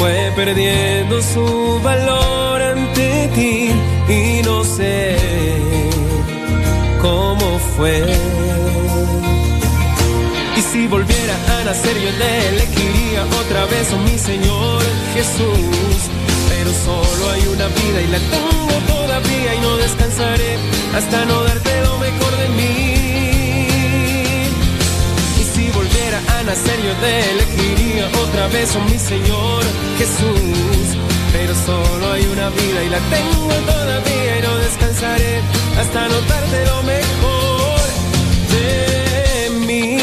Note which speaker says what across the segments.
Speaker 1: fue perdiendo su valor ante ti y no sé cómo fue. Y si volviera a nacer yo le elegiría otra vez a mi Señor Jesús. Pero solo hay una vida y la tengo todavía y no descansaré hasta no darte lo mejor de mí. Volviera a nacer yo te elegiría otra vez a mi Señor Jesús. Pero solo hay una vida y la tengo todavía y no descansaré hasta no darte lo mejor de mí.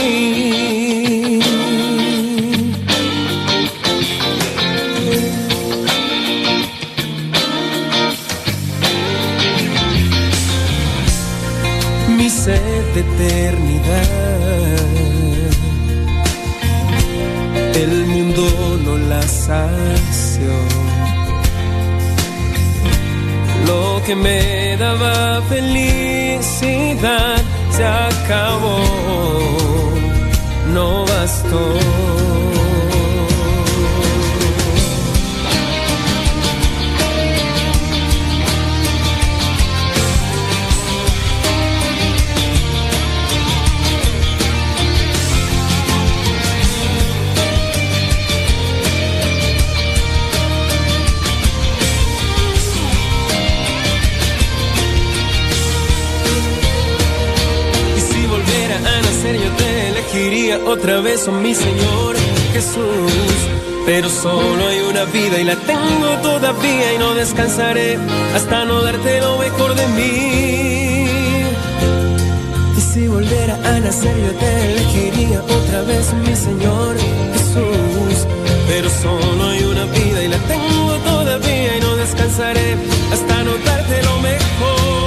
Speaker 1: Mi sed de eternidad, el mundo no la sació. Lo que me daba felicidad se acabó, no bastó. Elegiría otra vez, oh mi Señor Jesús. Pero solo hay una vida y la tengo todavía y no descansaré hasta no darte lo mejor de mí. Y si volviera a nacer yo te elegiría otra vez, mi Señor Jesús. Pero solo hay una vida y la tengo todavía y no descansaré hasta no darte lo mejor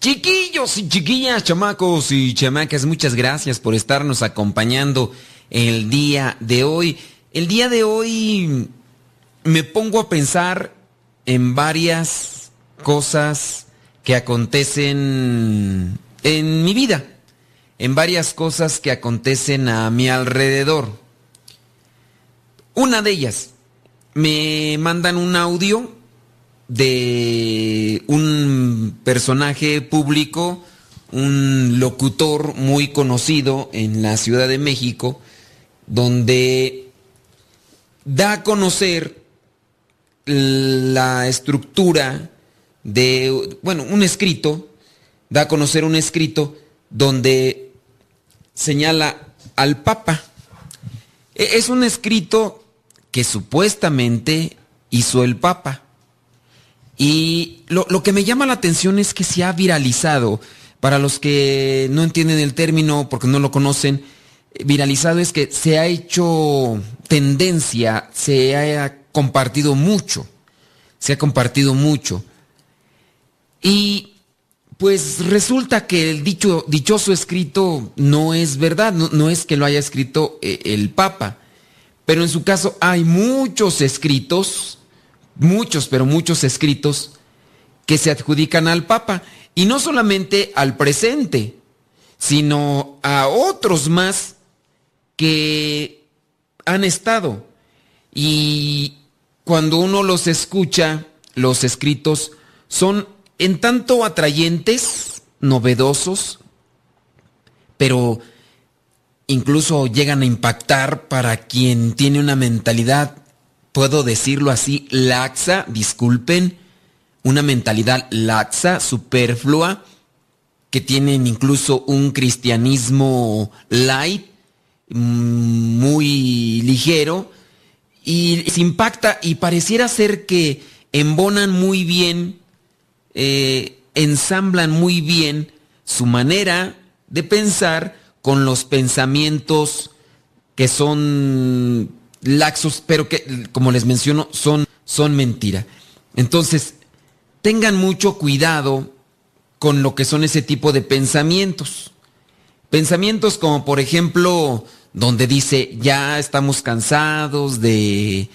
Speaker 2: chiquillos y chiquillas, chamacos y chamacas, muchas gracias por estarnos acompañando el día de hoy. El día de hoy me pongo a pensar en varias cosas que acontecen en mi vida, en varias cosas que acontecen a mi alrededor. Una de ellas, me mandan un audio de un personaje público, un locutor muy conocido en la Ciudad de México, donde da a conocer la estructura de, bueno, un escrito, da a conocer un escrito donde señala al Papa. E- Es un escrito que supuestamente hizo el Papa. Y lo, lo que me llama la atención es que se ha viralizado. Para los que no entienden el término porque no lo conocen, eh, viralizado es que se ha hecho tendencia, se ha compartido mucho, se ha compartido mucho. Y pues resulta que el dicho, dichoso escrito no es verdad, no, no es que lo haya escrito eh, el Papa, pero en su caso hay muchos escritos, muchos, pero muchos escritos que se adjudican al Papa, y no solamente al presente, sino a otros más que han estado. Y cuando uno los escucha, los escritos son en tanto atrayentes, novedosos, pero incluso llegan a impactar para quien tiene una mentalidad, puedo decirlo así, laxa, disculpen, una mentalidad laxa, superflua, que tienen incluso un cristianismo light, mm, muy ligero, y se impacta y pareciera ser que embonan muy bien, eh, ensamblan muy bien su manera de pensar con los pensamientos que son laxos, pero que, como les menciono, son, son mentira. Entonces, tengan mucho cuidado con lo que son ese tipo de pensamientos. Pensamientos como, por ejemplo, donde dice, ya estamos cansados de,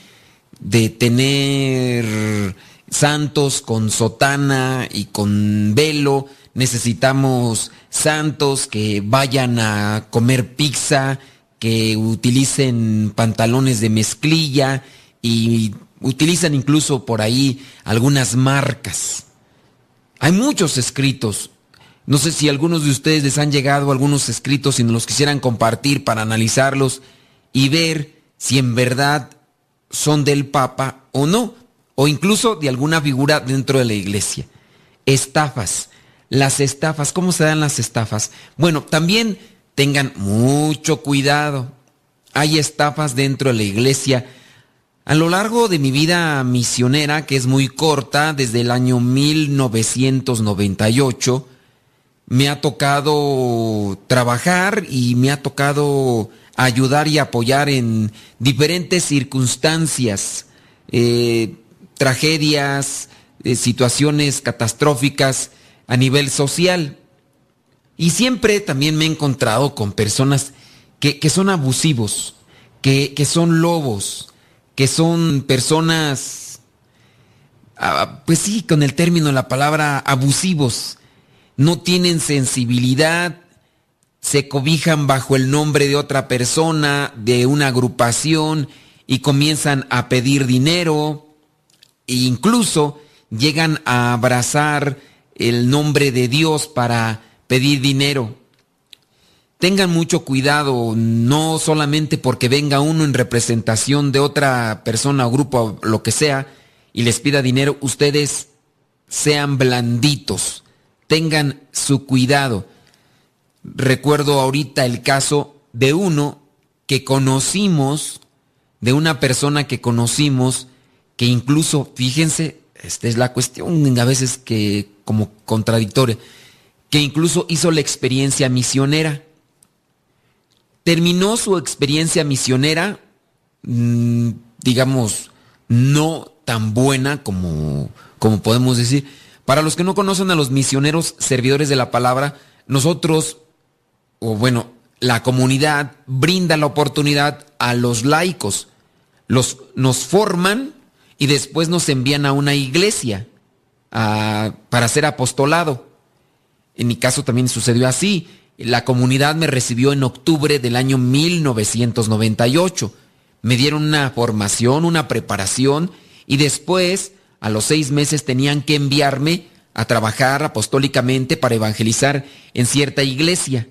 Speaker 2: de tener santos con sotana y con velo, necesitamos santos que vayan a comer pizza, que utilicen pantalones de mezclilla y utilizan incluso por ahí algunas marcas. Hay muchos escritos. No sé si algunos de ustedes les han llegado algunos escritos y nos los quisieran compartir para analizarlos y ver si en verdad son del Papa o no, o incluso de alguna figura dentro de la iglesia. Estafas. Las estafas, ¿cómo se dan las estafas? Bueno, también tengan mucho cuidado. Hay estafas dentro de la iglesia. A lo largo de mi vida misionera, que es muy corta, desde el año 1998, me ha tocado trabajar y me ha tocado ayudar y apoyar en diferentes circunstancias, eh, tragedias, eh, situaciones catastróficas a nivel social. Y siempre también me he encontrado con personas que, son abusivos, que, que, son lobos, que son personas, ah, pues sí, con el término, la palabra abusivos, no tienen sensibilidad, se cobijan bajo el nombre de otra persona, de una agrupación, y comienzan a pedir dinero, e incluso llegan a abrazar el nombre de Dios para pedir dinero. Tengan mucho cuidado, no solamente porque venga uno en representación de otra persona o grupo o lo que sea y les pida dinero, ustedes sean blanditos, tengan su cuidado. Recuerdo ahorita el caso de uno que conocimos, de una persona que conocimos, que incluso, fíjense, esta es la cuestión a veces que como contradictoria, que incluso hizo la experiencia misionera. Terminó su experiencia misionera, mm, digamos, no tan buena como, como podemos decir. Para los que no conocen a los misioneros servidores de la palabra, nosotros, o bueno, la comunidad brinda la oportunidad a los laicos. Los, nos forman y después nos envían a una iglesia para ser apostolado. En mi caso también sucedió así. La comunidad me recibió en octubre del año 1998. Me dieron una formación, una preparación y después, a los seis meses, tenían que enviarme a trabajar apostólicamente para evangelizar en cierta iglesia.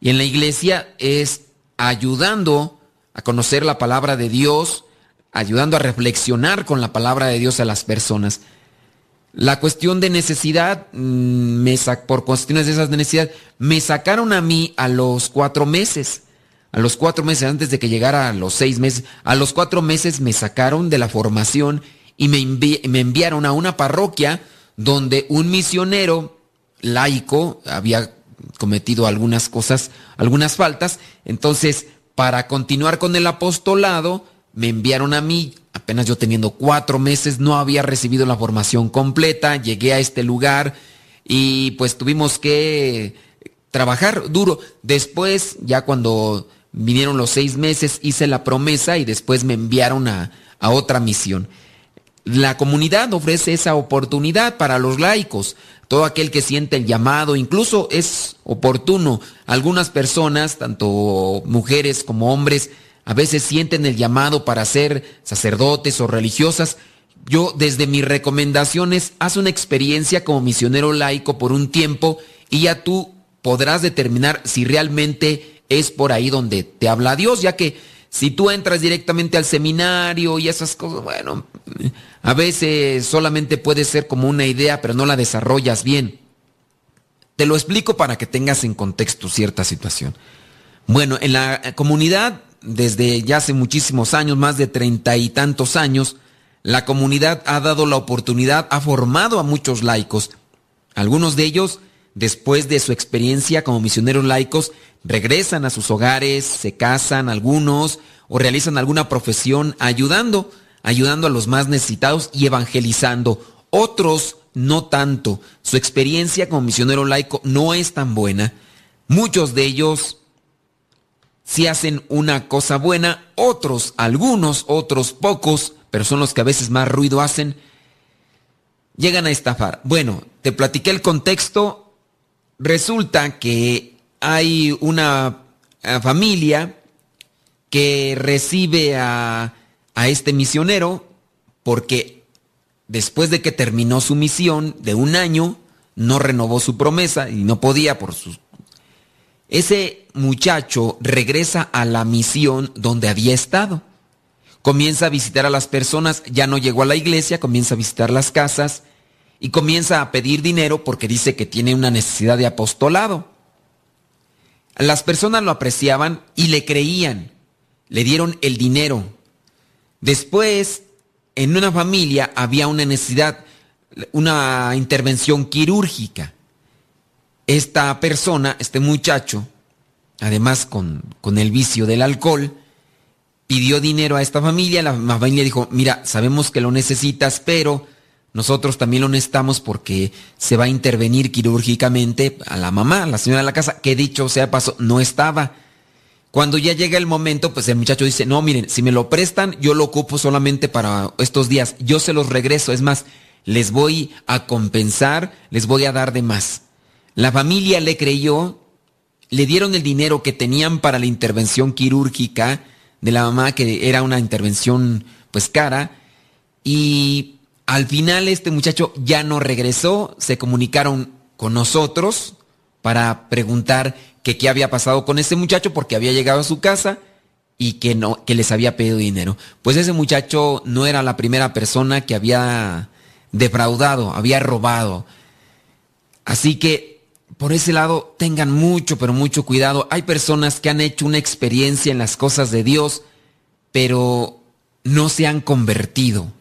Speaker 2: Y en la iglesia es ayudando a conocer la palabra de Dios, ayudando a reflexionar con la palabra de Dios a las personas. La cuestión de necesidad, mm, me por cuestiones de esas necesidades, me sacaron a mí a los cuatro meses. A los cuatro meses, antes de que llegara a los seis meses, a los cuatro meses me sacaron de la formación y me, me enviaron a una parroquia donde un misionero laico había cometido algunas cosas, algunas faltas. Entonces, para continuar con el apostolado, me enviaron a mí, apenas yo teniendo cuatro meses, no había recibido la formación completa, llegué a este lugar y pues tuvimos que trabajar duro. Después, ya cuando vinieron los seis meses, hice la promesa y después me enviaron a, a otra misión. La comunidad ofrece esa oportunidad para los laicos. Todo aquel que siente el llamado, incluso es oportuno. Algunas personas, tanto mujeres como hombres, a veces sienten el llamado para ser sacerdotes o religiosas. Yo desde mis recomendaciones, haz una experiencia como misionero laico por un tiempo y ya tú podrás determinar si realmente es por ahí donde te habla Dios, ya que si tú entras directamente al seminario y esas cosas, bueno, a veces solamente puede ser como una idea, pero no la desarrollas bien. Te lo explico para que tengas en contexto cierta situación. Bueno, en la comunidad desde ya hace muchísimos años, más de treinta y tantos años, la comunidad ha dado la oportunidad, ha formado a muchos laicos. Algunos de ellos después de su experiencia como misioneros laicos, regresan a sus hogares, se casan algunos o realizan alguna profesión ayudando, ayudando a los más necesitados y evangelizando. Otros no tanto. Su experiencia como misionero laico no es tan buena. Muchos de ellos sí hacen una cosa buena, otros, algunos, otros pocos, pero son los que a veces más ruido hacen, llegan a estafar. Bueno, te platiqué el contexto. Resulta que hay una eh, familia que recibe a, a este misionero porque después de que terminó su misión de un año, no renovó su promesa y no podía por sus... Ese muchacho regresa a la misión donde había estado. Comienza a visitar a las personas, ya no llegó a la iglesia, comienza a visitar las casas y comienza a pedir dinero porque dice que tiene una necesidad de apostolado. Las personas lo apreciaban y le creían, le dieron el dinero. Después en una familia había una necesidad, una intervención quirúrgica. Esta persona, este muchacho, además con, con el vicio del alcohol, pidió dinero a esta familia. La familia dijo, mira, sabemos que lo necesitas, pero nosotros también lo necesitamos porque se va a intervenir quirúrgicamente a la mamá, a la señora de la casa, que dicho sea paso, no estaba. Cuando ya llega el momento, pues el muchacho dice, no, miren, si me lo prestan, yo lo ocupo solamente para estos días, yo se los regreso, es más, les voy a compensar, les voy a dar de más. La familia le creyó, le dieron el dinero que tenían para la intervención quirúrgica de la mamá, que era una intervención pues cara, y al final este muchacho ya no regresó, se comunicaron con nosotros para preguntar que qué había pasado con ese muchacho porque había llegado a su casa y que no que les había pedido dinero. Pues ese muchacho no era la primera persona que había defraudado, había robado. Así que por ese lado tengan mucho, pero mucho cuidado. Hay personas que han hecho una experiencia en las cosas de Dios, pero no se han convertido.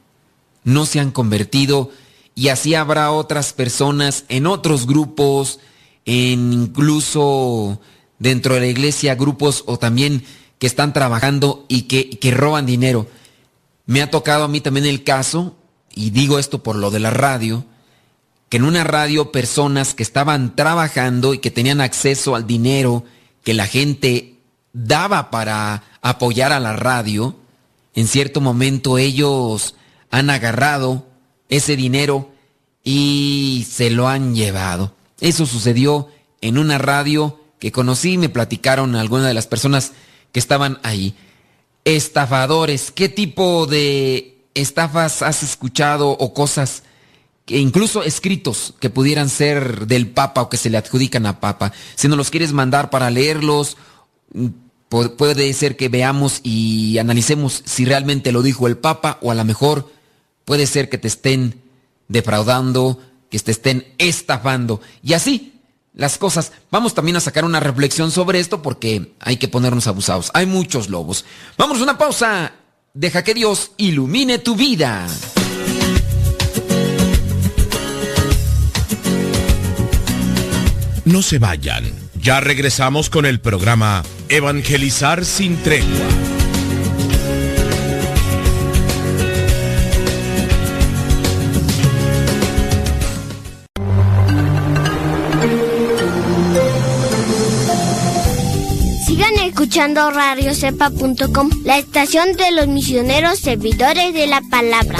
Speaker 2: No se han convertido y así habrá otras personas en otros grupos, en incluso dentro de la iglesia grupos o también que están trabajando y que, que roban dinero. Me ha tocado a mí también el caso, y digo esto por lo de la radio, que en una radio personas que estaban trabajando y que tenían acceso al dinero que la gente daba para apoyar a la radio, en cierto momento ellos han agarrado ese dinero y se lo han llevado. Eso sucedió en una radio que conocí, me platicaron algunas de las personas que estaban ahí. Estafadores, ¿qué tipo de estafas has escuchado o cosas incluso escritos que pudieran ser del Papa o que se le adjudican a Papa? Si nos los quieres mandar para leerlos, puede ser que veamos y analicemos si realmente lo dijo el Papa o a lo mejor puede ser que te estén defraudando, que te estén estafando. Y así las cosas. Vamos también a sacar una reflexión sobre esto porque hay que ponernos abusados. Hay muchos lobos. Vamos a una pausa. Deja que Dios ilumine tu vida.
Speaker 3: No se vayan. Ya regresamos con el programa Evangelizar sin tregua.
Speaker 4: escuchando radiocepa.com, la estación de los misioneros servidores de la palabra.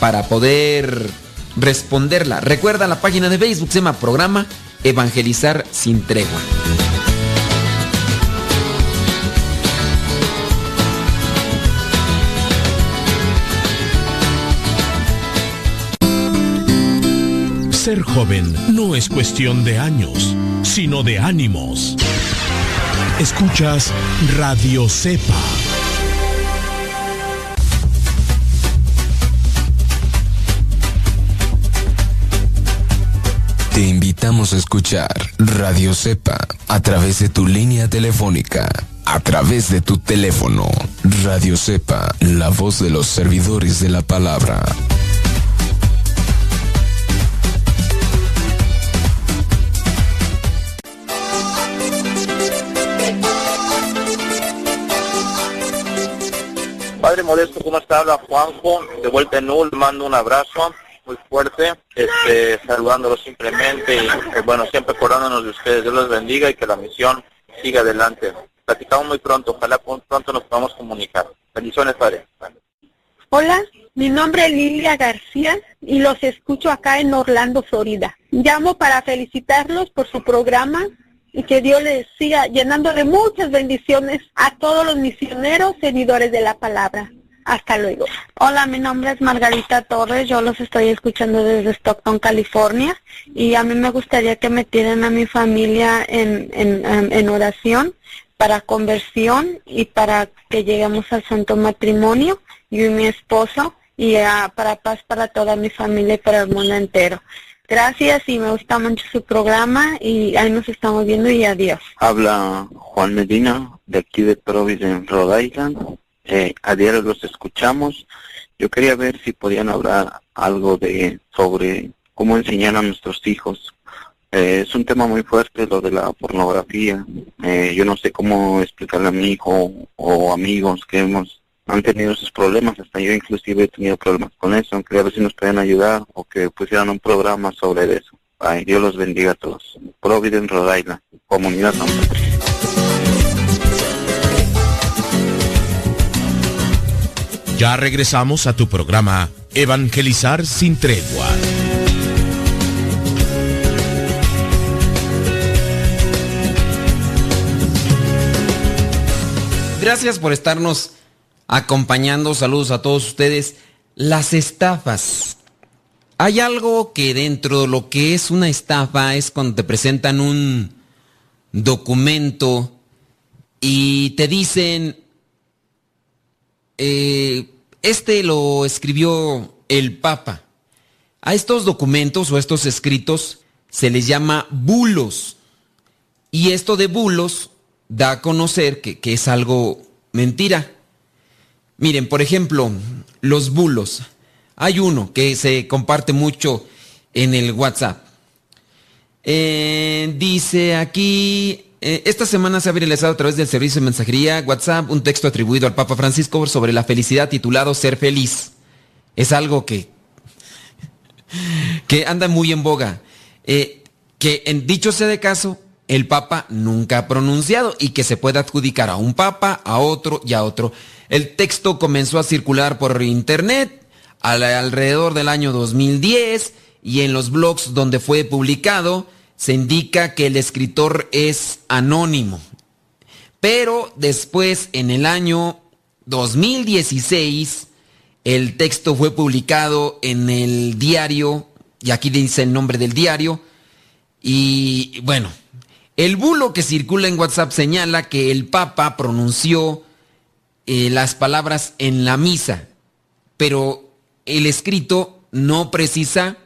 Speaker 2: para poder responderla. Recuerda la página de Facebook, se llama Programa Evangelizar sin Tregua.
Speaker 3: Ser joven no es cuestión de años, sino de ánimos. Escuchas Radio Cepa
Speaker 5: Te invitamos a escuchar Radio Cepa a través de tu línea telefónica, a través de tu teléfono. Radio Cepa, la voz de los servidores de la palabra.
Speaker 6: Padre Modesto, ¿cómo está? Habla Juanjo, de vuelta en Null, mando un abrazo muy fuerte, este, saludándolos simplemente y eh, bueno, siempre acordándonos de ustedes. Dios los bendiga y que la misión siga adelante. Platicamos muy pronto, ojalá pronto nos podamos comunicar. Bendiciones, Padre.
Speaker 7: Hola, mi nombre es Lilia García y los escucho acá en Orlando, Florida. Llamo para felicitarlos por su programa y que Dios les siga llenando de muchas bendiciones a todos los misioneros seguidores de la palabra. Hasta luego.
Speaker 8: Hola, mi nombre es Margarita Torres, yo los estoy escuchando desde Stockton, California, y a mí me gustaría que metieran a mi familia en, en, en oración para conversión y para que lleguemos al santo matrimonio, yo y mi esposo, y para paz para toda mi familia y para el mundo entero. Gracias y me gusta mucho su programa y ahí nos estamos viendo y adiós.
Speaker 9: Habla Juan Medina de aquí de Providence, Rhode Island. Eh, a diario los escuchamos. Yo quería ver si podían hablar algo de sobre cómo enseñar a nuestros hijos. Eh, es un tema muy fuerte lo de la pornografía. Eh, yo no sé cómo explicarle a mi hijo o amigos que hemos han tenido esos problemas, hasta yo inclusive he tenido problemas con eso, quería ver si nos pueden ayudar o que pusieran un programa sobre eso. Ay, Dios los bendiga a todos. Providence, Rhode Island, Comunidad
Speaker 3: Ya regresamos a tu programa Evangelizar sin tregua.
Speaker 2: Gracias por estarnos acompañando. Saludos a todos ustedes. Las estafas. Hay algo que dentro de lo que es una estafa es cuando te presentan un documento y te dicen, eh, este lo escribió el Papa. A estos documentos o estos escritos se les llama bulos. Y esto de bulos da a conocer que, que es algo mentira. Miren, por ejemplo, los bulos. Hay uno que se comparte mucho en el WhatsApp. Eh, dice aquí, eh, esta semana se ha viralizado a través del servicio de mensajería WhatsApp un texto atribuido al Papa Francisco sobre la felicidad titulado Ser feliz. Es algo que, que anda muy en boga. Eh, que en dicho sea de caso, el Papa nunca ha pronunciado y que se puede adjudicar a un Papa, a otro y a otro. El texto comenzó a circular por internet alrededor del año 2010 y en los blogs donde fue publicado se indica que el escritor es anónimo. Pero después, en el año 2016, el texto fue publicado en el diario, y aquí dice el nombre del diario, y bueno, el bulo que circula en WhatsApp señala que el Papa pronunció eh, las palabras en la misa, pero el escrito no precisa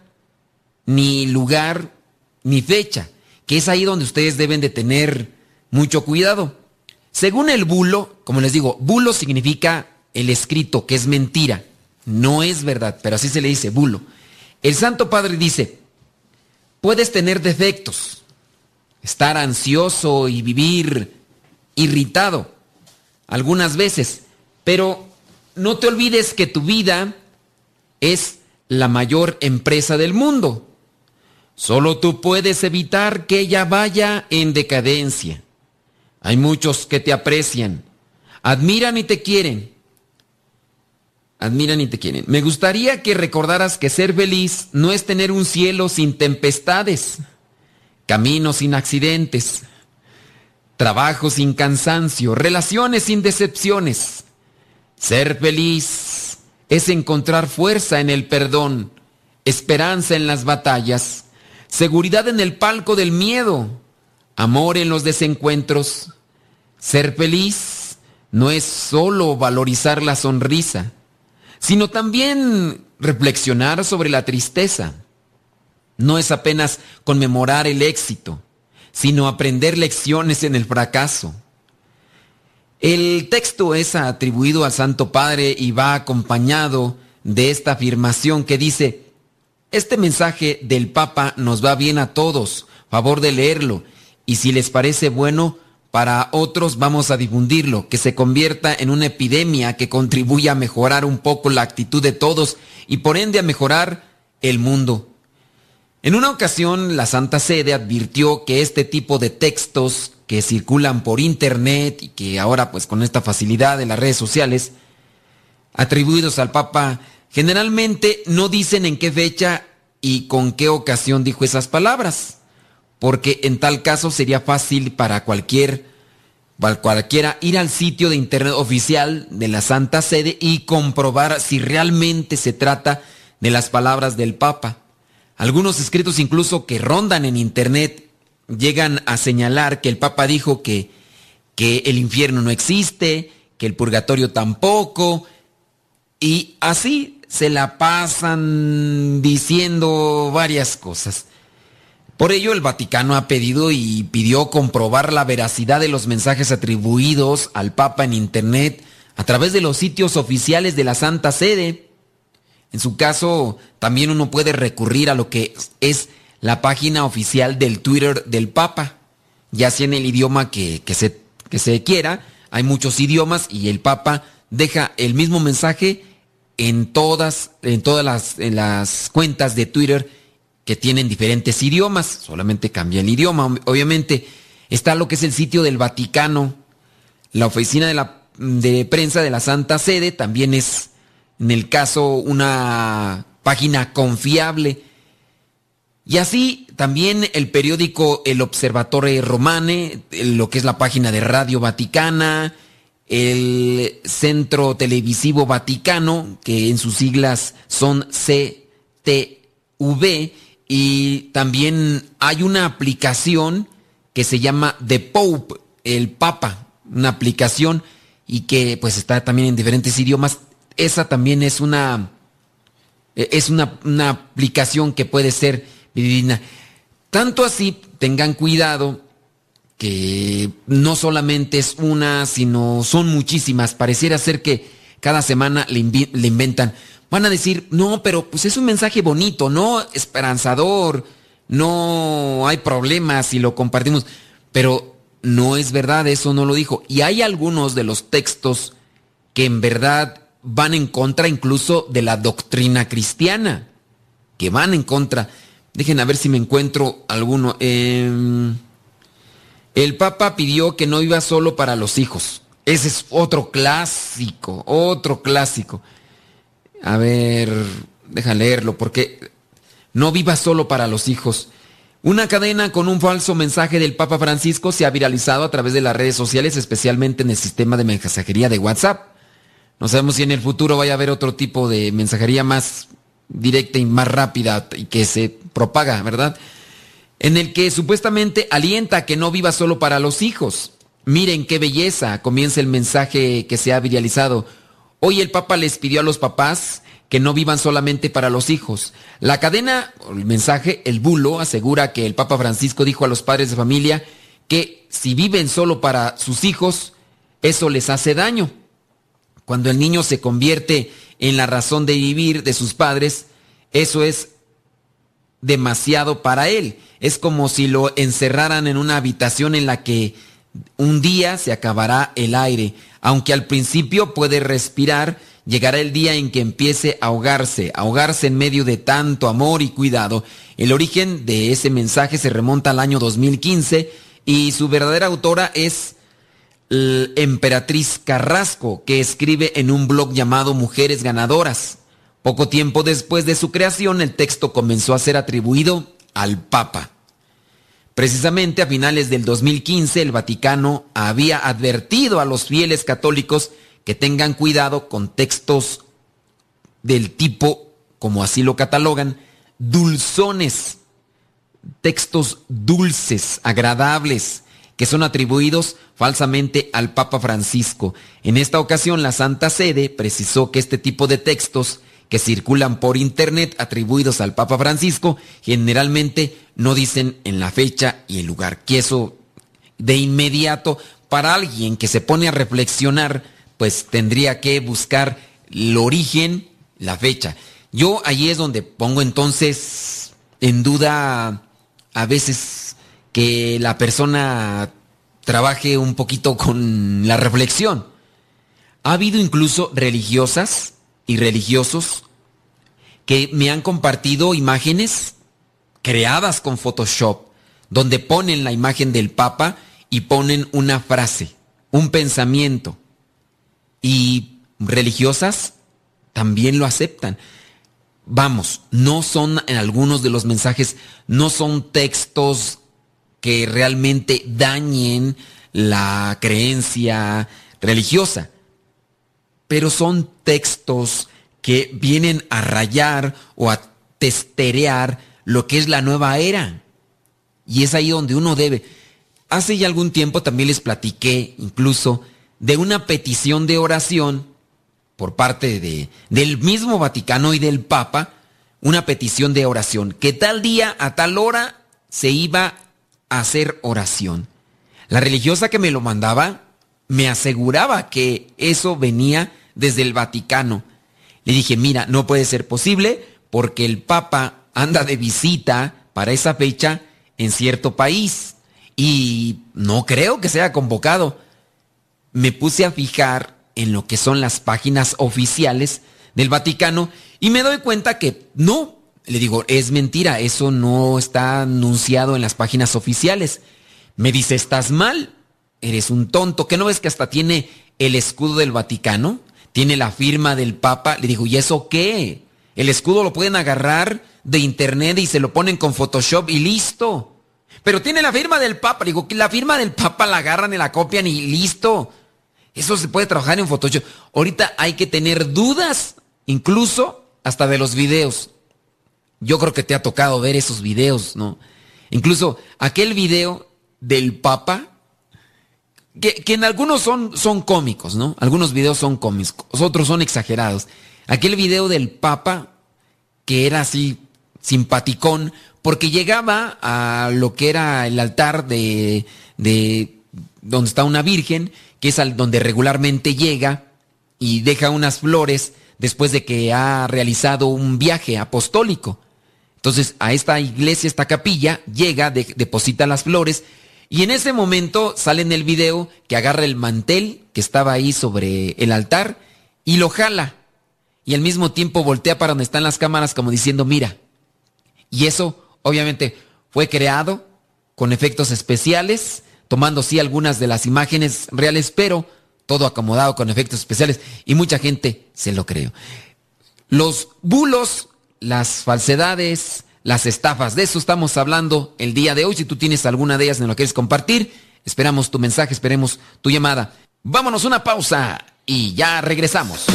Speaker 2: ni lugar ni fecha, que es ahí donde ustedes deben de tener mucho cuidado. Según el bulo, como les digo, bulo significa el escrito, que es mentira, no es verdad, pero así se le dice bulo. El Santo Padre dice, puedes tener defectos, estar ansioso y vivir irritado, algunas veces, pero no te olvides que tu vida es la mayor empresa del mundo. Solo tú puedes evitar que ella vaya en decadencia. Hay muchos que te aprecian, admiran y te quieren. Admiran y te quieren. Me gustaría que recordaras que ser feliz no es tener un cielo sin tempestades, caminos sin accidentes, trabajo sin cansancio, relaciones sin decepciones. Ser feliz es encontrar fuerza en el perdón, esperanza en las batallas, seguridad en el palco del miedo, amor en los desencuentros. Ser feliz no es solo valorizar la sonrisa, sino también reflexionar sobre la tristeza. No es apenas conmemorar el éxito, sino aprender lecciones en el fracaso. El texto es atribuido al Santo Padre y va acompañado de esta afirmación que dice, este mensaje del Papa nos va bien a todos, favor de leerlo, y si les parece bueno, para otros vamos a difundirlo, que se convierta en una epidemia que contribuya a mejorar un poco la actitud de todos y por ende a mejorar el mundo. En una ocasión, la Santa Sede advirtió que este tipo de textos que circulan por internet y que ahora pues con esta facilidad de las redes sociales, atribuidos al Papa, generalmente no dicen en qué fecha y con qué ocasión dijo esas palabras, porque en tal caso sería fácil para cualquier cualquiera ir al sitio de internet oficial de la Santa Sede y comprobar si realmente se trata de las palabras del Papa. Algunos escritos incluso que rondan en internet llegan a señalar que el Papa dijo que, que el infierno no existe, que el purgatorio tampoco, y así se la pasan diciendo varias cosas. Por ello el Vaticano ha pedido y pidió comprobar la veracidad de los mensajes atribuidos al Papa en Internet a través de los sitios oficiales de la Santa Sede. En su caso, también uno puede recurrir a lo que es la página oficial del Twitter del Papa, ya sea en el idioma que, se, que se quiera. Hay muchos idiomas y el Papa deja el mismo mensaje en todas, en todas las, las cuentas de Twitter que tienen diferentes idiomas, solamente cambia el idioma. Obviamente está lo que es el sitio del Vaticano, la oficina de, la, de prensa de la Santa Sede también es en el caso una página confiable. Y así también el periódico El Observatore Romane, lo que es la página de Radio Vaticana, el Centro Televisivo Vaticano, que en sus siglas son CTV, y también hay una aplicación que se llama The Pope, el Papa, una aplicación y que pues está también en diferentes idiomas esa también es una, eh, es una, aplicación que puede ser divina. Tanto así, tengan cuidado que no solamente es una, sino son muchísimas. Pareciera ser que cada semana le, inventan. Van a decir, no, pero pues es un mensaje bonito, no esperanzador, no hay problemas si lo compartimos. Pero no es verdad, eso no lo dijo. Y hay algunos de los textos que en verdad van en contra incluso de la doctrina cristiana, que van en contra. Dejen a ver si me encuentro alguno. Em, el Papa pidió que no iba solo para los hijos. Ese es otro clásico, otro clásico. A ver, deja leerlo, porque no viva solo para los hijos. Una cadena con un falso mensaje del Papa Francisco se ha viralizado a través de las redes sociales, especialmente en el sistema de mensajería de WhatsApp. No sabemos si en el futuro vaya a haber otro tipo de mensajería más directa y más rápida y que se propaga, ¿verdad? En el que supuestamente alienta a que no viva solo para los hijos. Miren qué belleza, comienza el mensaje que se ha viralizado. Hoy el Papa les pidió a los papás que no vivan solamente para los hijos. La cadena, el mensaje, el bulo, asegura que el Papa Francisco dijo a los padres de familia que si viven solo para sus hijos, eso les hace daño. Cuando el niño se convierte en la razón de vivir de sus padres, eso es demasiado para él. Es como si lo encerraran en una habitación en la que un día se acabará el aire. Aunque al principio puede respirar, llegará el día en que empiece a ahogarse, ahogarse en medio de tanto amor y cuidado. El origen de ese mensaje se remonta al año 2015 y su verdadera autora es emperatriz Carrasco, que escribe en un blog llamado Mujeres Ganadoras. Poco tiempo después de su creación, el texto comenzó a ser atribuido al Papa. Precisamente a finales del 2015, el Vaticano había advertido a los fieles católicos que tengan cuidado con textos del tipo, como así lo catalogan, dulzones. textos dulces, agradables, que son atribuidos falsamente al Papa Francisco. En esta ocasión, la Santa Sede precisó que este tipo de textos que circulan por Internet atribuidos al Papa Francisco generalmente no dicen en la fecha y el lugar. Que eso de inmediato, para alguien que se pone a reflexionar, pues tendría que buscar el origen, la fecha. Yo ahí es donde pongo entonces en duda a veces que la persona trabaje un poquito con la reflexión. Ha habido incluso religiosas y religiosos que me han compartido imágenes creadas con Photoshop, donde ponen la imagen del Papa y ponen una frase, un pensamiento. Y religiosas también lo aceptan. Vamos, no son en algunos de los mensajes, no son textos que realmente dañen la creencia religiosa, pero son textos que vienen a rayar o a testerear lo que es la nueva era. Y es ahí donde uno debe. Hace ya algún tiempo también les platiqué incluso de una petición de oración por parte de, del mismo Vaticano y del Papa, una petición de oración, que tal día a tal hora se iba a hacer oración. La religiosa que me lo mandaba me aseguraba que eso venía desde el Vaticano. Le dije, mira, no puede ser posible porque el Papa anda de visita para esa fecha en cierto país y no creo que sea convocado. Me puse a fijar en lo que son las páginas oficiales del Vaticano y me doy cuenta que no, le digo, es mentira, eso no está anunciado en las páginas oficiales. Me dice, estás mal, eres un tonto, ¿qué no ves que hasta tiene el escudo del Vaticano? Tiene la firma del Papa. Le digo, ¿y eso qué? El escudo lo pueden agarrar de internet y se lo ponen con Photoshop y listo. Pero tiene la firma del Papa. Le digo, la firma del Papa la agarran y la copian y listo. Eso se puede trabajar en Photoshop. Ahorita hay que tener dudas, incluso hasta de los videos. Yo creo que te ha tocado ver esos videos, ¿no? Incluso aquel video del Papa, que, en algunos son, son cómicos, ¿no? Algunos videos son cómicos, otros son exagerados. Aquel video del Papa, que era así simpaticón, porque llegaba a lo que era el altar de, de donde está una virgen, que es al donde regularmente llega y deja unas flores después de que ha realizado un viaje apostólico. Entonces a esta iglesia, esta capilla, llega, deposita las flores y en ese momento sale en el video que agarra el mantel que estaba ahí sobre el altar y lo jala. Y al mismo tiempo voltea para donde están las cámaras como diciendo, mira. Y eso obviamente fue creado con efectos especiales tomando sí algunas de las imágenes reales, pero todo acomodado con efectos especiales y mucha gente se lo creyó. Los bulos, las falsedades, las estafas, de eso estamos hablando el día de hoy. Si tú tienes alguna de ellas en lo que quieres compartir, esperamos tu mensaje, esperemos tu llamada. Vámonos una pausa y ya regresamos.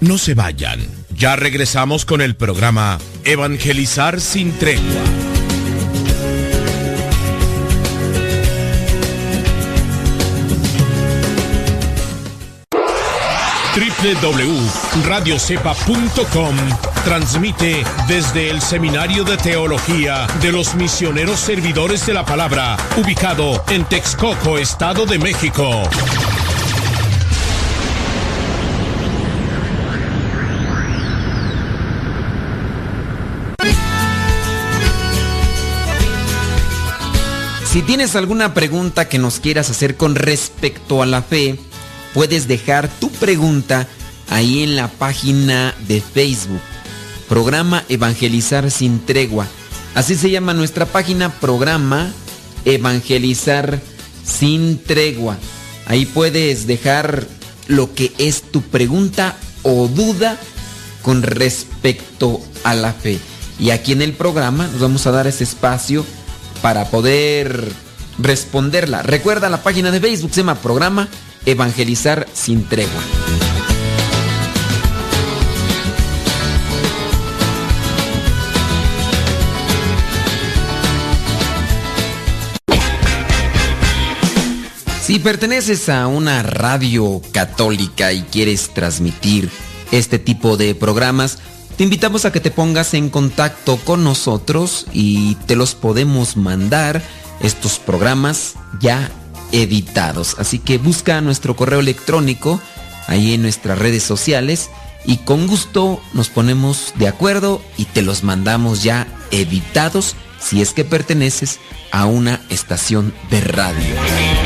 Speaker 3: No se vayan. Ya regresamos con el programa Evangelizar sin tregua. www.radiocepa.com transmite desde el Seminario de Teología de los Misioneros Servidores de la Palabra, ubicado en Texcoco, Estado de México.
Speaker 2: Si tienes alguna pregunta que nos quieras hacer con respecto a la fe, puedes dejar tu pregunta ahí en la página de Facebook. Programa Evangelizar sin tregua. Así se llama nuestra página, programa Evangelizar sin tregua. Ahí puedes dejar lo que es tu pregunta o duda con respecto a la fe. Y aquí en el programa nos vamos a dar ese espacio para poder responderla. Recuerda la página de Facebook, se llama Programa evangelizar sin tregua. Si perteneces a una radio católica y quieres transmitir este tipo de programas, te invitamos a que te pongas en contacto con nosotros y te los podemos mandar estos programas ya editados. Así que busca nuestro correo electrónico ahí en nuestras redes sociales y con gusto nos ponemos de acuerdo y te los mandamos ya editados si es que perteneces a una estación de radio.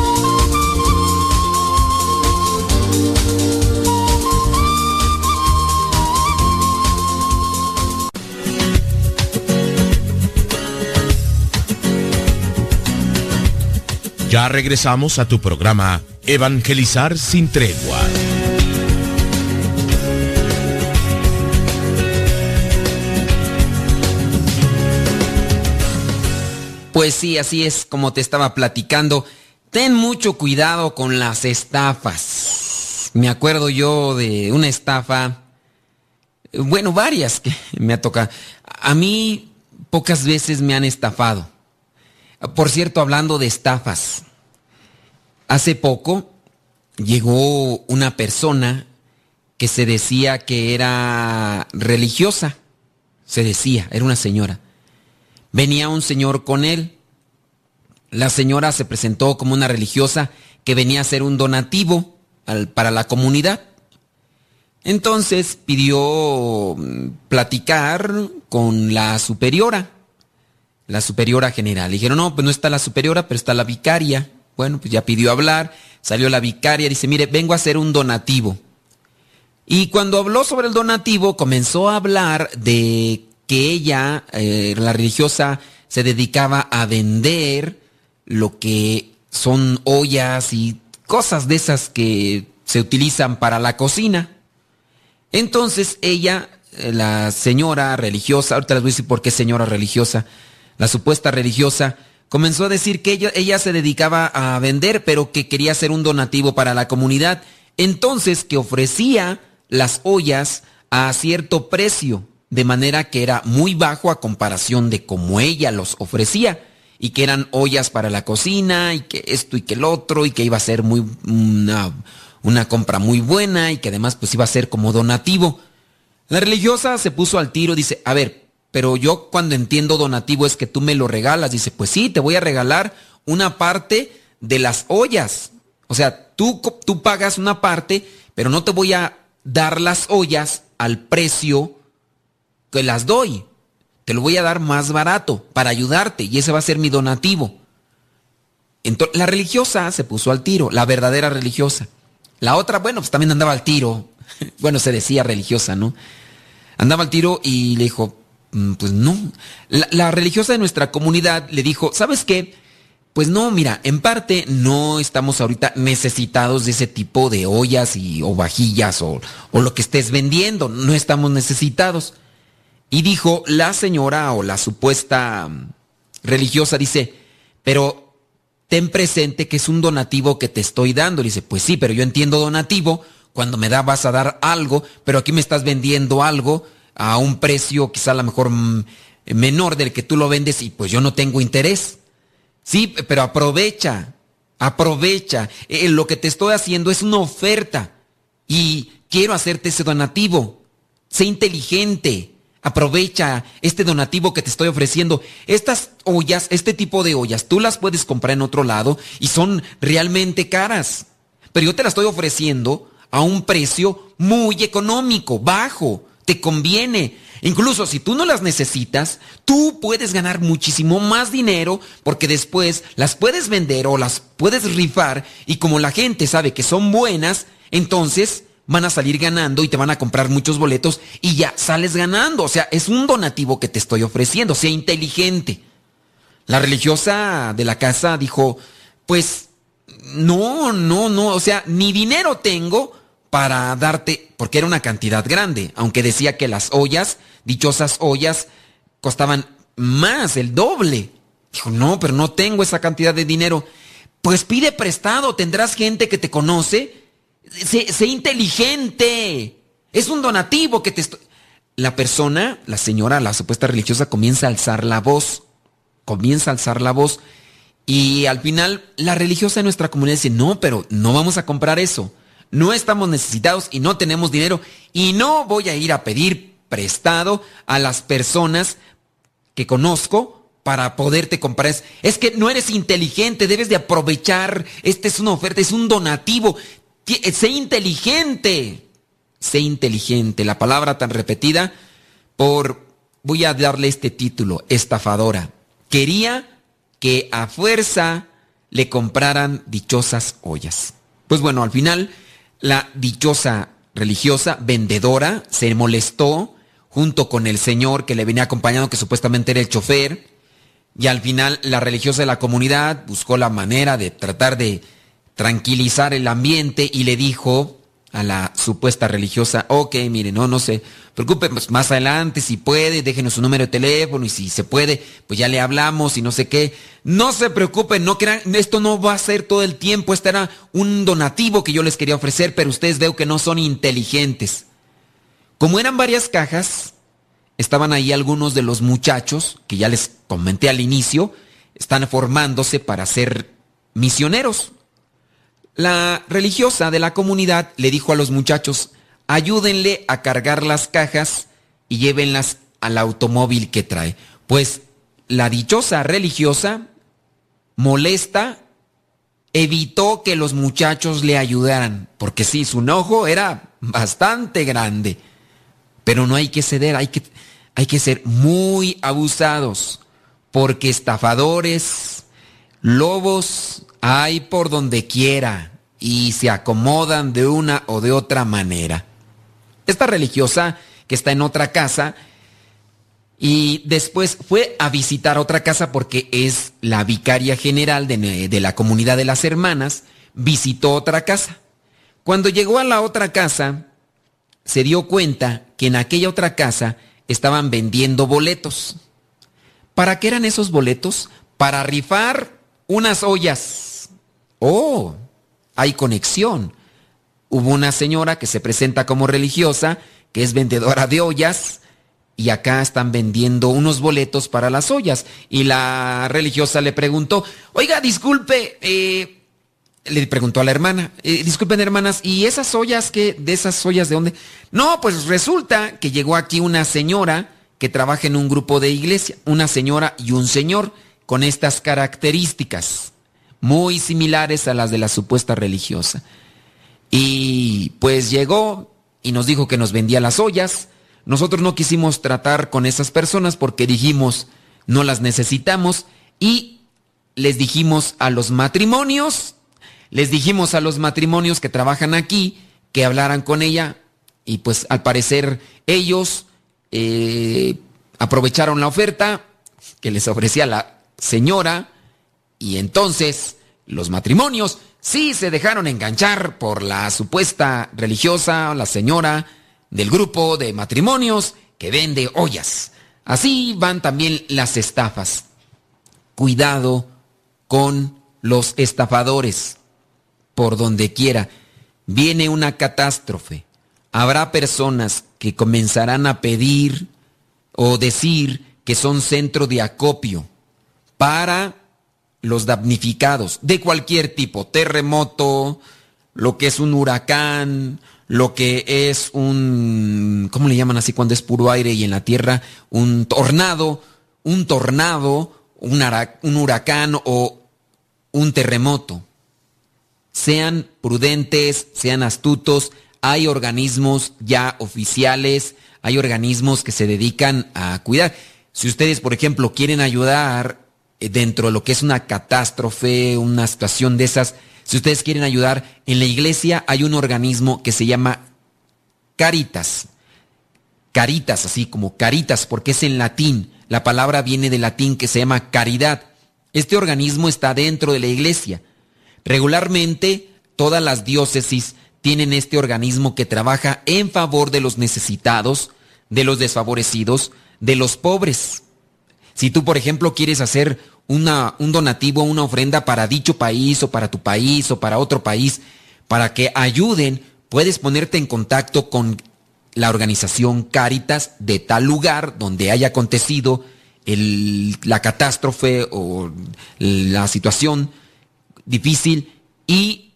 Speaker 3: Ya regresamos a tu programa Evangelizar sin tregua.
Speaker 2: Pues sí, así es como te estaba platicando. Ten mucho cuidado con las estafas. Me acuerdo yo de una estafa, bueno, varias que me ha tocado. A mí pocas veces me han estafado. Por cierto, hablando de estafas, hace poco llegó una persona que se decía que era religiosa. Se decía, era una señora. Venía un señor con él. La señora se presentó como una religiosa que venía a hacer un donativo para la comunidad. Entonces pidió mm, platicar con la superiora la superiora general. dijeron, no, pues no está la superiora, pero está la vicaria. Bueno, pues ya pidió hablar, salió la vicaria, dice, mire, vengo a hacer un donativo. Y cuando habló sobre el donativo, comenzó a hablar de que ella, eh, la religiosa, se dedicaba a vender lo que son ollas y cosas de esas que se utilizan para la cocina. Entonces ella, eh, la señora religiosa, ahorita les voy a decir por qué señora religiosa, la supuesta religiosa, comenzó a decir que ella, se dedicaba a vender, pero que quería hacer un donativo para la comunidad. Entonces, que ofrecía las ollas a cierto precio, de manera que era muy bajo a comparación de cómo ella los ofrecía, y que eran ollas para la cocina, y que esto y que el otro, y que iba a ser muy una, una compra muy buena, y que además pues iba a ser como donativo. La religiosa se puso al tiro, dice, a ver, pero yo cuando entiendo donativo es que tú me lo regalas. Dice, pues sí, te voy a regalar una parte de las ollas. O sea, tú, tú pagas una parte, pero no te voy a dar las ollas al precio que las doy. Te lo voy a dar más barato para ayudarte y ese va a ser mi donativo. Entonces, la religiosa se puso al tiro, la verdadera religiosa. La otra, bueno, pues también andaba al tiro. Bueno, se decía religiosa, ¿no? Andaba al tiro y le dijo, pues no. La, religiosa de nuestra comunidad le dijo, ¿sabes qué? Pues no, mira, en parte no estamos ahorita necesitados de ese tipo de ollas y, o vajillas o, o lo que estés vendiendo, no estamos necesitados. Y dijo la señora o la supuesta religiosa dice, pero ten presente que es un donativo que te estoy dando. dice, pues sí, pero yo entiendo donativo, cuando me da vas a dar algo, pero aquí me estás vendiendo algo a un precio quizá a lo mejor mm, menor del que tú lo vendes y pues yo no tengo interés. Sí, pero aprovecha, aprovecha. Eh, lo que te estoy haciendo es una oferta y quiero hacerte ese donativo. Sé inteligente. Aprovecha este donativo que te estoy ofreciendo. Estas ollas, este tipo de ollas, tú las puedes comprar en otro lado y son realmente caras. Pero yo te las estoy ofreciendo a un precio muy económico, bajo. Te conviene. Incluso si tú no las necesitas, tú puedes ganar muchísimo más dinero porque después las puedes vender o las puedes rifar y como la gente sabe que son buenas, entonces van a salir ganando y te van a comprar muchos boletos y ya sales ganando. O sea, es un donativo que te estoy ofreciendo, sea inteligente. La religiosa de la casa dijo, pues no, no, no, o sea, ni dinero tengo para darte, porque era una cantidad grande, aunque decía que las ollas, dichosas ollas, costaban más, el doble. Dijo, no, pero no tengo esa cantidad de dinero. Pues pide prestado, tendrás gente que te conoce. Sé, inteligente. Es un donativo que te. La persona, la señora, la supuesta religiosa, comienza a alzar la voz. Comienza a alzar la voz. Y al final, la religiosa de nuestra comunidad dice, no, pero no vamos a comprar eso no estamos necesitados y no tenemos dinero y no voy a ir a pedir prestado a las personas que conozco para poderte comprar. Es que no eres inteligente, debes de aprovechar. Esta es una oferta, es un donativo. Sé inteligente. Sé inteligente. La palabra tan repetida por, voy a darle este título, estafadora. Quería que a fuerza le compraran dichosas ollas. Pues bueno, al final la dichosa religiosa vendedora se molestó junto con el señor que le venía acompañando, que supuestamente era el chofer, y al final la religiosa de la comunidad buscó la manera de tratar de tranquilizar el ambiente y le dijo a la supuesta religiosa, ok, mire, no, no se preocupe, pues más adelante si puede, déjenos su número de teléfono y si se puede, pues ya le hablamos y no sé qué. No se preocupen, no crean, esto no va a ser todo el tiempo, este era un donativo que yo les quería ofrecer, pero ustedes veo que no son inteligentes. Como eran varias cajas, estaban ahí algunos de los muchachos, que ya les comenté al inicio, están formándose para ser misioneros. La religiosa de la comunidad le dijo a los muchachos, ayúdenle a cargar las cajas y llévenlas al automóvil que trae. Pues la dichosa religiosa, molesta, evitó que los muchachos le ayudaran, porque sí, su enojo era bastante grande. Pero no hay que ceder, hay que, hay que ser muy abusados, porque estafadores, lobos, hay por donde quiera y se acomodan de una o de otra manera. Esta religiosa que está en otra casa y después fue a visitar otra casa porque es la vicaria general de, de la comunidad de las hermanas, visitó otra casa. Cuando llegó a la otra casa, se dio cuenta que en aquella otra casa estaban vendiendo boletos. ¿Para qué eran esos boletos? Para rifar unas ollas oh, hay conexión. Hubo una señora que se presenta como religiosa, que es vendedora de ollas, y acá están vendiendo unos boletos para las ollas. Y la religiosa le preguntó, oiga, disculpe, eh, le preguntó a la hermana, eh, disculpen hermanas, ¿y esas ollas qué? ¿De esas ollas de dónde? No, pues resulta que llegó aquí una señora que trabaja en un grupo de iglesia, una señora y un señor con estas características muy similares a las de la supuesta religiosa. Y pues llegó y nos dijo que nos vendía las ollas. Nosotros no quisimos tratar con esas personas porque dijimos, no las necesitamos y les dijimos a los matrimonios, les dijimos a los matrimonios que trabajan aquí que hablaran con ella y pues al parecer ellos eh, aprovecharon la oferta que les ofrecía la señora y entonces los matrimonios sí se dejaron enganchar por la supuesta religiosa, la señora del grupo de matrimonios que vende ollas. Así van también las estafas. cuidado con los estafadores. Por donde quiera, viene una catástrofe. Habrá personas que comenzarán a pedir o decir que son centro de acopio para los damnificados de cualquier tipo, terremoto, lo que es un huracán, lo que es un, ¿cómo le llaman así cuando es puro aire y en la tierra? Un tornado, un tornado, un, huracán o un terremoto. Sean prudentes, sean astutos, hay organismos ya oficiales, hay organismos que se dedican a cuidar. Si ustedes, por ejemplo, quieren ayudar dentro de lo que es una catástrofe, una situación de esas, si ustedes quieren ayudar, en la iglesia hay un organismo que se llama Caritas. Caritas, así como Caritas, porque es en latín. La palabra viene del latín que se llama caridad. Este organismo está dentro de la iglesia. Regularmente, todas las diócesis tienen este organismo que trabaja en favor de los necesitados, de los desfavorecidos, de los pobres. Si tú, por ejemplo, quieres hacer una, un donativo, una ofrenda para dicho país o para tu país o para otro país, para que ayuden, puedes ponerte en contacto con la organización Caritas de tal lugar donde haya acontecido la catástrofe o la situación difícil y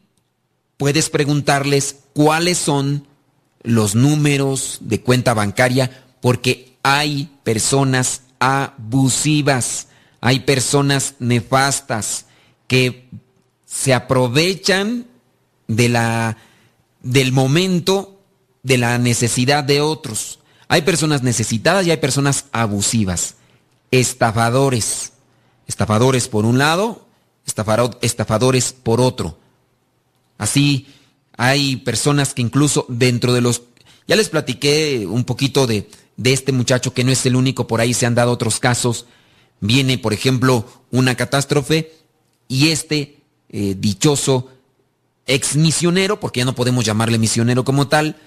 Speaker 2: puedes preguntarles cuáles son los números de cuenta bancaria porque hay personas abusivas hay personas nefastas que se aprovechan de la, del momento de la necesidad de otros. Hay personas necesitadas y hay personas abusivas. Estafadores. Estafadores por un lado, estafadores por otro. Así hay personas que incluso dentro de los... Ya les platiqué un poquito de, de este muchacho que no es el único, por ahí se han dado otros casos viene, por ejemplo, una catástrofe y este eh, dichoso ex misionero, porque ya no podemos llamarle misionero como tal,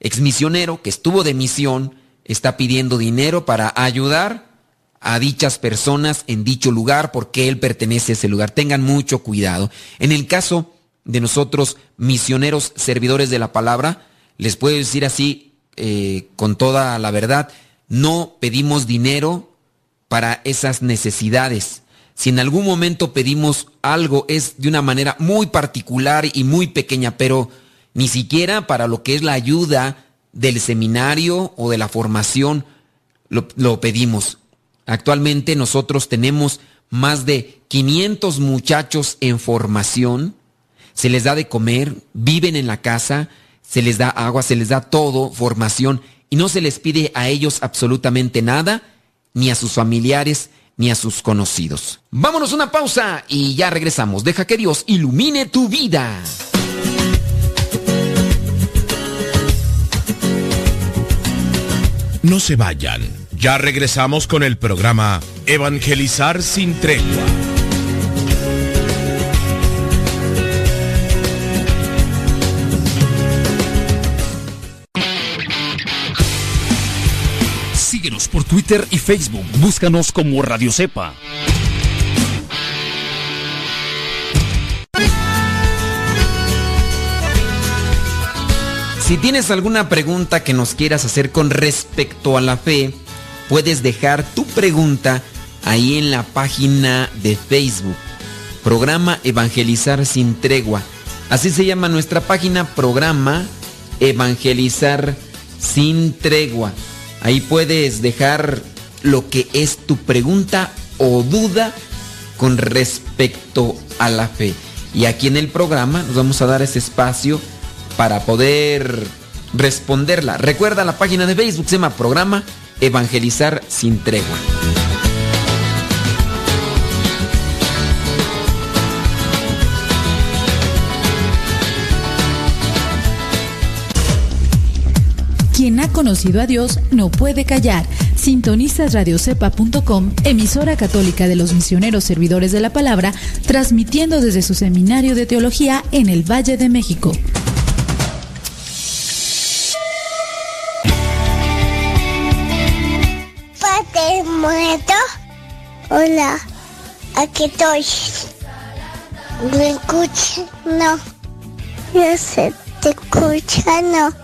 Speaker 2: ex misionero que estuvo de misión, está pidiendo dinero para ayudar a dichas personas en dicho lugar porque él pertenece a ese lugar. Tengan mucho cuidado. En el caso de nosotros, misioneros, servidores de la palabra, les puedo decir así eh, con toda la verdad, no pedimos dinero para esas necesidades. Si en algún momento pedimos algo es de una manera muy particular y muy pequeña, pero ni siquiera para lo que es la ayuda del seminario o de la formación lo, pedimos. Actualmente nosotros tenemos más de 500 muchachos en formación, se les da de comer, viven en la casa, se les da agua, se les da todo, formación, y no se les pide a ellos absolutamente nada ni a sus familiares, ni a sus conocidos. Vámonos una pausa y ya regresamos. Deja que Dios ilumine tu vida.
Speaker 3: No se vayan. Ya regresamos con el programa Evangelizar sin tregua.
Speaker 10: Por Twitter y Facebook. Búscanos como Radio Cepa.
Speaker 2: Si tienes alguna pregunta que nos quieras hacer con respecto a la fe, puedes dejar tu pregunta ahí en la página de Facebook. Programa Evangelizar sin tregua. Así se llama nuestra página, programa Evangelizar sin tregua. Ahí puedes dejar lo que es tu pregunta o duda con respecto a la fe. Y aquí en el programa nos vamos a dar ese espacio para poder responderla. Recuerda la página de Facebook, se llama Programa Evangelizar sin tregua.
Speaker 11: Conocido a Dios no puede callar. Sintonizas radiocepa.com, emisora católica de los misioneros servidores de la palabra, transmitiendo desde su seminario de teología en el Valle de México.
Speaker 12: Padre muerto. Hola.
Speaker 4: Aquí estoy. ¿Me escucha? No. Yo sé, te escucha, no.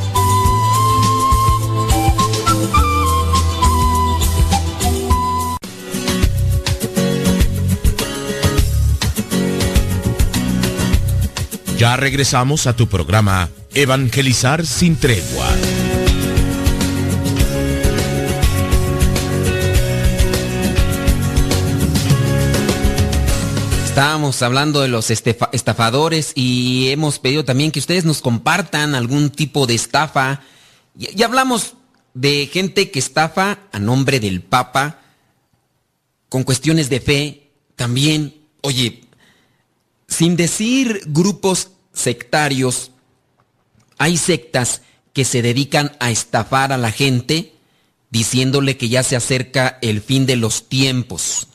Speaker 3: Ya regresamos a tu programa Evangelizar sin tregua.
Speaker 2: Estábamos hablando de los estafadores y hemos pedido también que ustedes nos compartan algún tipo de estafa. Y, hablamos de gente que estafa a nombre del Papa con cuestiones de fe. También, oye, sin decir grupos sectarios, hay sectas que se dedican a estafar a la gente diciéndole que ya se acerca el fin de los tiempos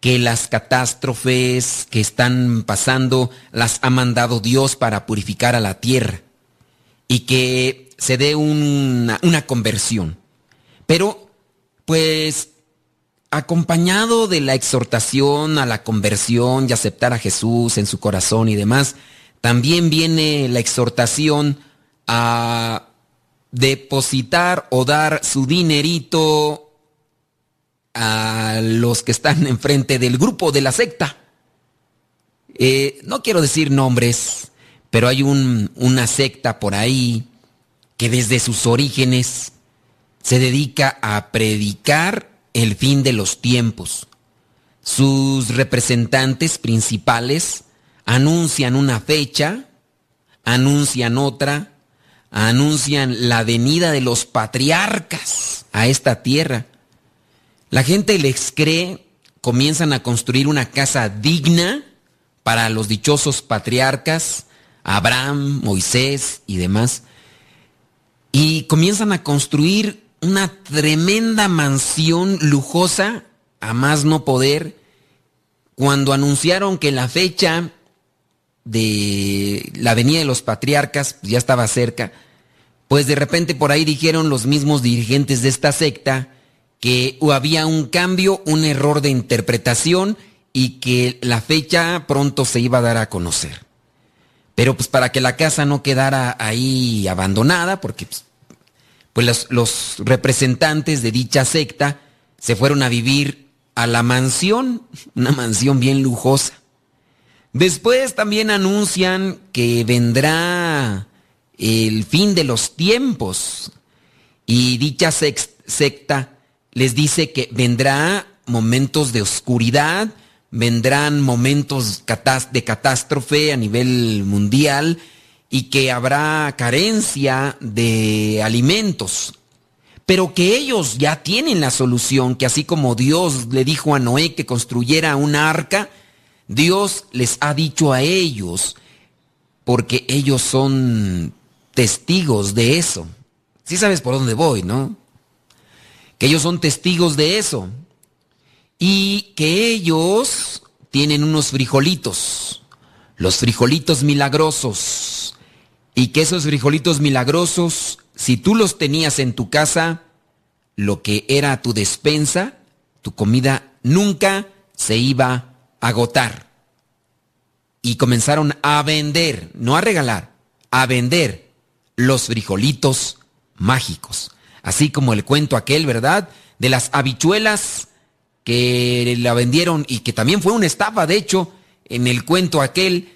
Speaker 2: que las catástrofes que están pasando las ha mandado Dios para purificar a la tierra y que se dé una, una conversión. Pero, pues, acompañado de la exhortación a la conversión y aceptar a Jesús en su corazón y demás, también viene la exhortación a depositar o dar su dinerito a los que están enfrente del grupo de la secta. Eh, no quiero decir nombres, pero hay una secta por ahí que desde sus orígenes se dedica a predicar el fin de los tiempos. Sus representantes principales anuncian una fecha, anuncian otra, anuncian la venida de los patriarcas a esta tierra la gente les cree, comienzan a construir una casa digna para los dichosos patriarcas, Abraham, Moisés y demás. Y comienzan a construir una tremenda mansión lujosa, a más no poder, cuando anunciaron que la fecha de la venida de los patriarcas ya estaba cerca, pues de repente por ahí dijeron los mismos dirigentes de esta secta, que había un cambio, un error de interpretación y que la fecha pronto se iba a dar a conocer. Pero pues para que la casa no quedara ahí abandonada, porque pues, pues los representantes de dicha secta se fueron a vivir a la mansión, una mansión bien lujosa. Después también anuncian que vendrá el fin de los tiempos y dicha secta les dice que vendrá momentos de oscuridad, vendrán momentos de catástrofe a nivel mundial y que habrá carencia de alimentos. Pero que ellos ya tienen la solución, que así como Dios le dijo a Noé que construyera una arca, Dios les ha dicho a ellos, porque ellos son testigos de eso. Sí sabes por dónde voy, ¿no? que ellos son testigos de eso y que ellos tienen unos frijolitos, los frijolitos milagrosos, y que esos frijolitos milagrosos, si tú los tenías en tu casa, lo que era tu despensa, tu comida, nunca se iba agotar. Y comenzaron a vender, no a regalar, a vender los frijolitos mágicos. Así como el cuento aquel, ¿verdad? De las habichuelas que la vendieron y que también fue una estafa, de hecho, en el cuento aquel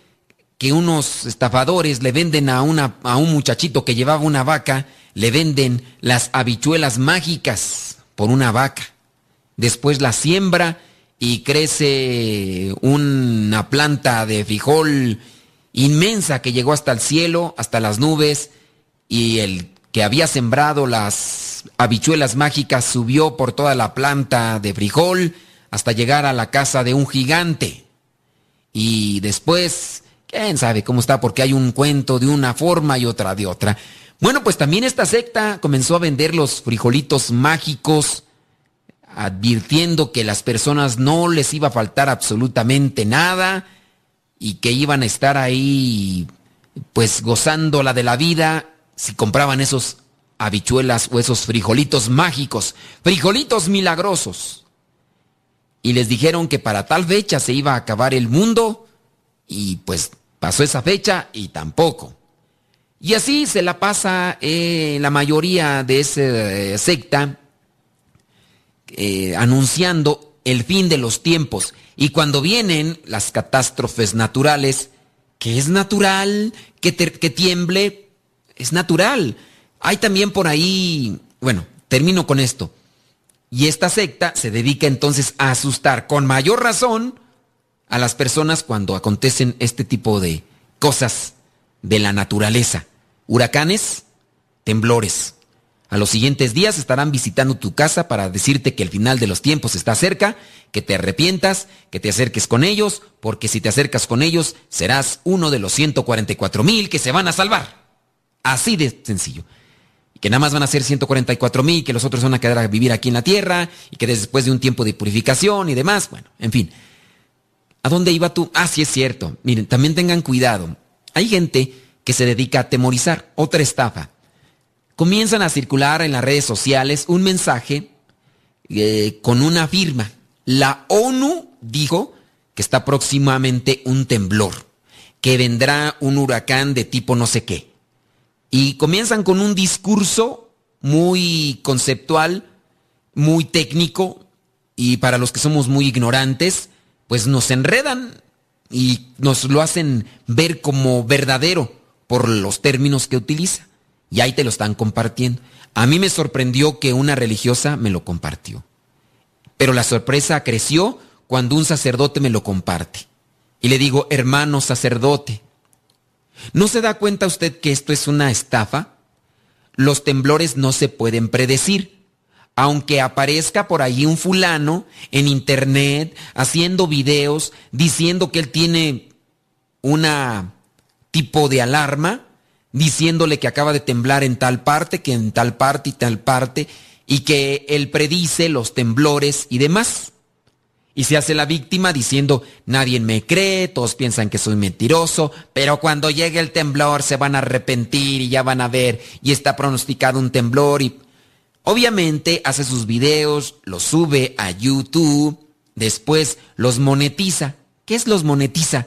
Speaker 2: que unos estafadores le venden a, una, a un muchachito que llevaba una vaca, le venden las habichuelas mágicas por una vaca. Después la siembra y crece una planta de frijol inmensa que llegó hasta el cielo, hasta las nubes, y el que había sembrado las habichuelas mágicas subió por toda la planta de frijol hasta llegar a la casa de un gigante. Y después, quién sabe cómo está, porque hay un cuento de una forma y otra de otra. Bueno, pues también esta secta comenzó a vender los frijolitos mágicos, advirtiendo que las personas no les iba a faltar absolutamente nada y que iban a estar ahí pues gozándola de la vida si compraban esos habichuelas o esos frijolitos mágicos, frijolitos milagrosos. Y les dijeron que para tal fecha se iba a acabar el mundo y pues pasó esa fecha y tampoco. Y así se la pasa eh, la mayoría de esa eh, secta eh, anunciando el fin de los tiempos. Y cuando vienen las catástrofes naturales, que es natural que, que tiemble, es natural. Hay también por ahí, bueno, termino con esto. Y esta secta se dedica entonces a asustar con mayor razón a las personas cuando acontecen este tipo de cosas de la naturaleza. Huracanes, temblores. A los siguientes días estarán visitando tu casa para decirte que el final de los tiempos está cerca, que te arrepientas, que te acerques con ellos, porque si te acercas con ellos serás uno de los 144 mil que se van a salvar. Así de sencillo. Y que nada más van a ser 144 mil, que los otros van a quedar a vivir aquí en la tierra, y que después de un tiempo de purificación y demás, bueno, en fin. ¿A dónde iba tú? Ah, sí es cierto. Miren, también tengan cuidado. Hay gente que se dedica a temorizar, otra estafa. Comienzan a circular en las redes sociales un mensaje eh, con una firma. La ONU dijo que está próximamente un temblor, que vendrá un huracán de tipo no sé qué y comienzan con un discurso muy conceptual, muy técnico, y para los que somos muy ignorantes, pues nos enredan y nos lo hacen ver como verdadero por los términos que utiliza. Y ahí te lo están compartiendo. A mí me sorprendió que una religiosa me lo compartió. Pero la sorpresa creció cuando un sacerdote me lo comparte. Y le digo, hermano sacerdote, ¿No se da cuenta usted que esto es una estafa? Los temblores no se pueden predecir. Aunque aparezca por ahí un fulano en internet haciendo videos diciendo que él tiene una tipo de alarma, diciéndole que acaba de temblar en tal parte, que en tal parte y tal parte, y que él predice los temblores y demás. Y se hace la víctima diciendo, nadie me cree, todos piensan que soy mentiroso, pero cuando llegue el temblor se van a arrepentir y ya van a ver, y está pronosticado un temblor y obviamente hace sus videos, los sube a YouTube, después los monetiza. ¿Qué es los monetiza?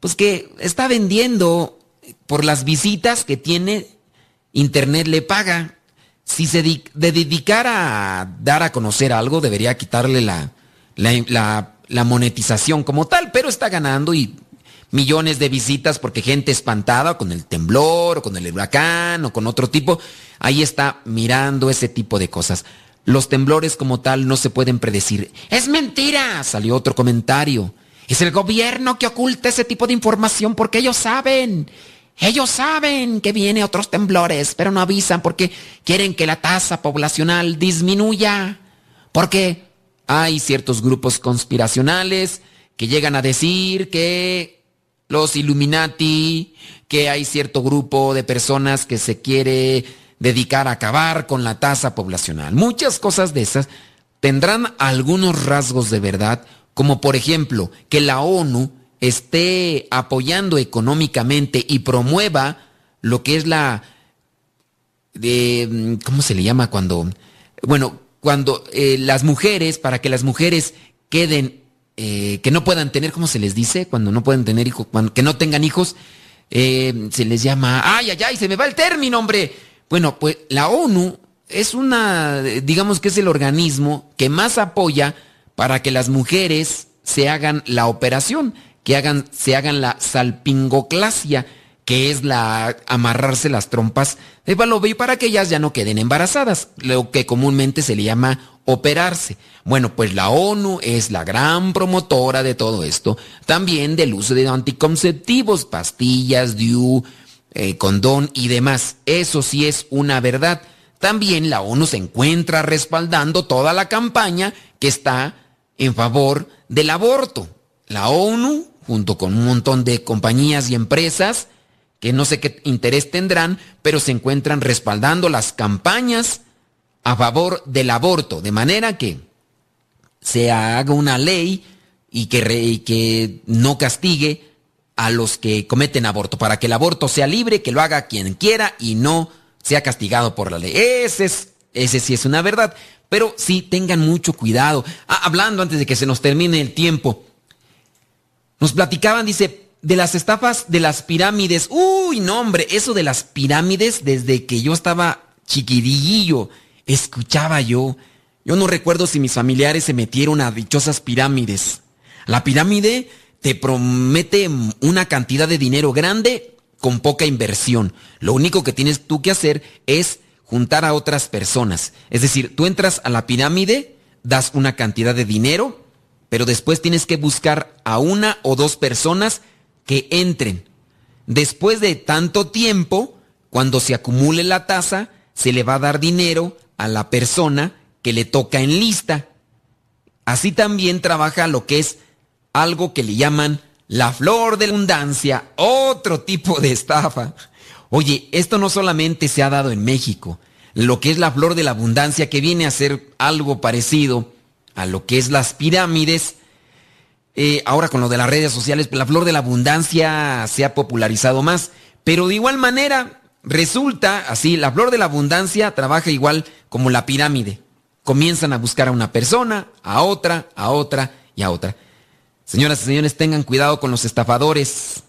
Speaker 2: Pues que está vendiendo por las visitas que tiene, Internet le paga. Si se dedicara a dar a conocer algo, debería quitarle la la, monetización como tal, pero está ganando y millones de visitas porque gente espantada con el temblor o con el huracán o con otro tipo, ahí está mirando ese tipo de cosas. Los temblores como tal no se pueden predecir. Es mentira, salió otro comentario. Es el gobierno que oculta ese tipo de información porque ellos saben. Ellos saben que vienen otros temblores, pero no avisan porque quieren que la tasa poblacional disminuya. Porque hay ciertos grupos conspiracionales que llegan a decir que los Illuminati, que hay cierto grupo de personas que se quiere dedicar a acabar con la tasa poblacional. Muchas cosas de esas tendrán algunos rasgos de verdad, como por ejemplo que la ONU esté apoyando económicamente y promueva lo que es la de ¿cómo se le llama cuando bueno, cuando eh, las mujeres, para que las mujeres queden, eh, que no puedan tener, ¿cómo se les dice? Cuando no pueden tener hijos, cuando, que no tengan hijos, eh, se les llama, ay, ay, ay, se me va el término, hombre. Bueno, pues la ONU es una, digamos que es el organismo que más apoya para que las mujeres se hagan la operación, que hagan, se hagan la salpingoclasia, que es la amarrarse las trompas de falopio para que ellas ya no queden embarazadas, lo que comúnmente se le llama operarse. Bueno, pues la ONU es la gran promotora de todo esto, también del uso de anticonceptivos, pastillas, DIU, eh, condón y demás. Eso sí es una verdad. También la ONU se encuentra respaldando toda la campaña que está en favor del aborto. La ONU, junto con un montón de compañías y empresas, que no sé qué interés tendrán, pero se encuentran respaldando las campañas a favor del aborto, de manera que se haga una ley y que, que no castigue a los que cometen aborto, para que el aborto sea libre, que lo haga quien quiera y no sea castigado por la ley. Ese, es, ese sí es una verdad, pero sí tengan mucho cuidado. Ah, hablando antes de que se nos termine el tiempo, nos platicaban, dice, de las estafas de las pirámides. Uy, no, hombre, eso de las pirámides desde que yo estaba chiquirillo, escuchaba yo. Yo no recuerdo si mis familiares se metieron a dichosas pirámides. La pirámide te promete una cantidad de dinero grande con poca inversión. Lo único que tienes tú que hacer es juntar a otras personas. Es decir, tú entras a la pirámide, das una cantidad de dinero, pero después tienes que buscar a una o dos personas que entren. Después de tanto tiempo, cuando se acumule la tasa, se le va a dar dinero a la persona que le toca en lista. Así también trabaja lo que es algo que le llaman la flor de abundancia, otro tipo de estafa. Oye, esto no solamente se ha dado en México, lo que es la flor de la abundancia, que viene a ser algo parecido a lo que es las pirámides, eh, ahora con lo de las redes sociales, la flor de la abundancia se ha popularizado más. Pero de igual manera, resulta así, la flor de la abundancia trabaja igual como la pirámide. Comienzan a buscar a una persona, a otra, a otra y a otra. Señoras y señores, tengan cuidado con los estafadores.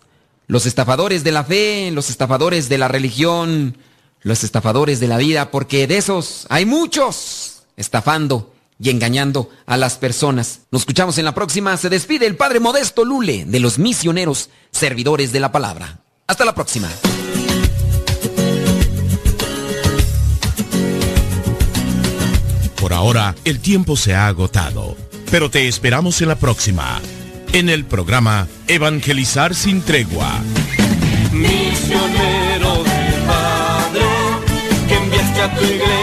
Speaker 2: Los estafadores de la fe, los estafadores de la religión, los estafadores de la vida, porque de esos hay muchos estafando y engañando a las personas. Nos escuchamos en la próxima. Se despide el Padre Modesto Lule de los misioneros servidores de la palabra. Hasta la próxima.
Speaker 3: Por ahora, el tiempo se ha agotado, pero te esperamos en la próxima, en el programa Evangelizar sin tregua.
Speaker 1: Misionero del Padre, que enviaste a tu iglesia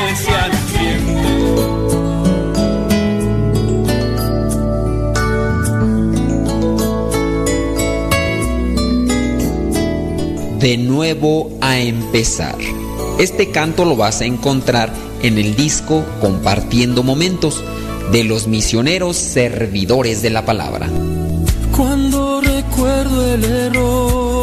Speaker 2: de nuevo a empezar. Este canto lo vas a encontrar en el disco Compartiendo Momentos de los misioneros servidores de la palabra.
Speaker 1: Cuando recuerdo el error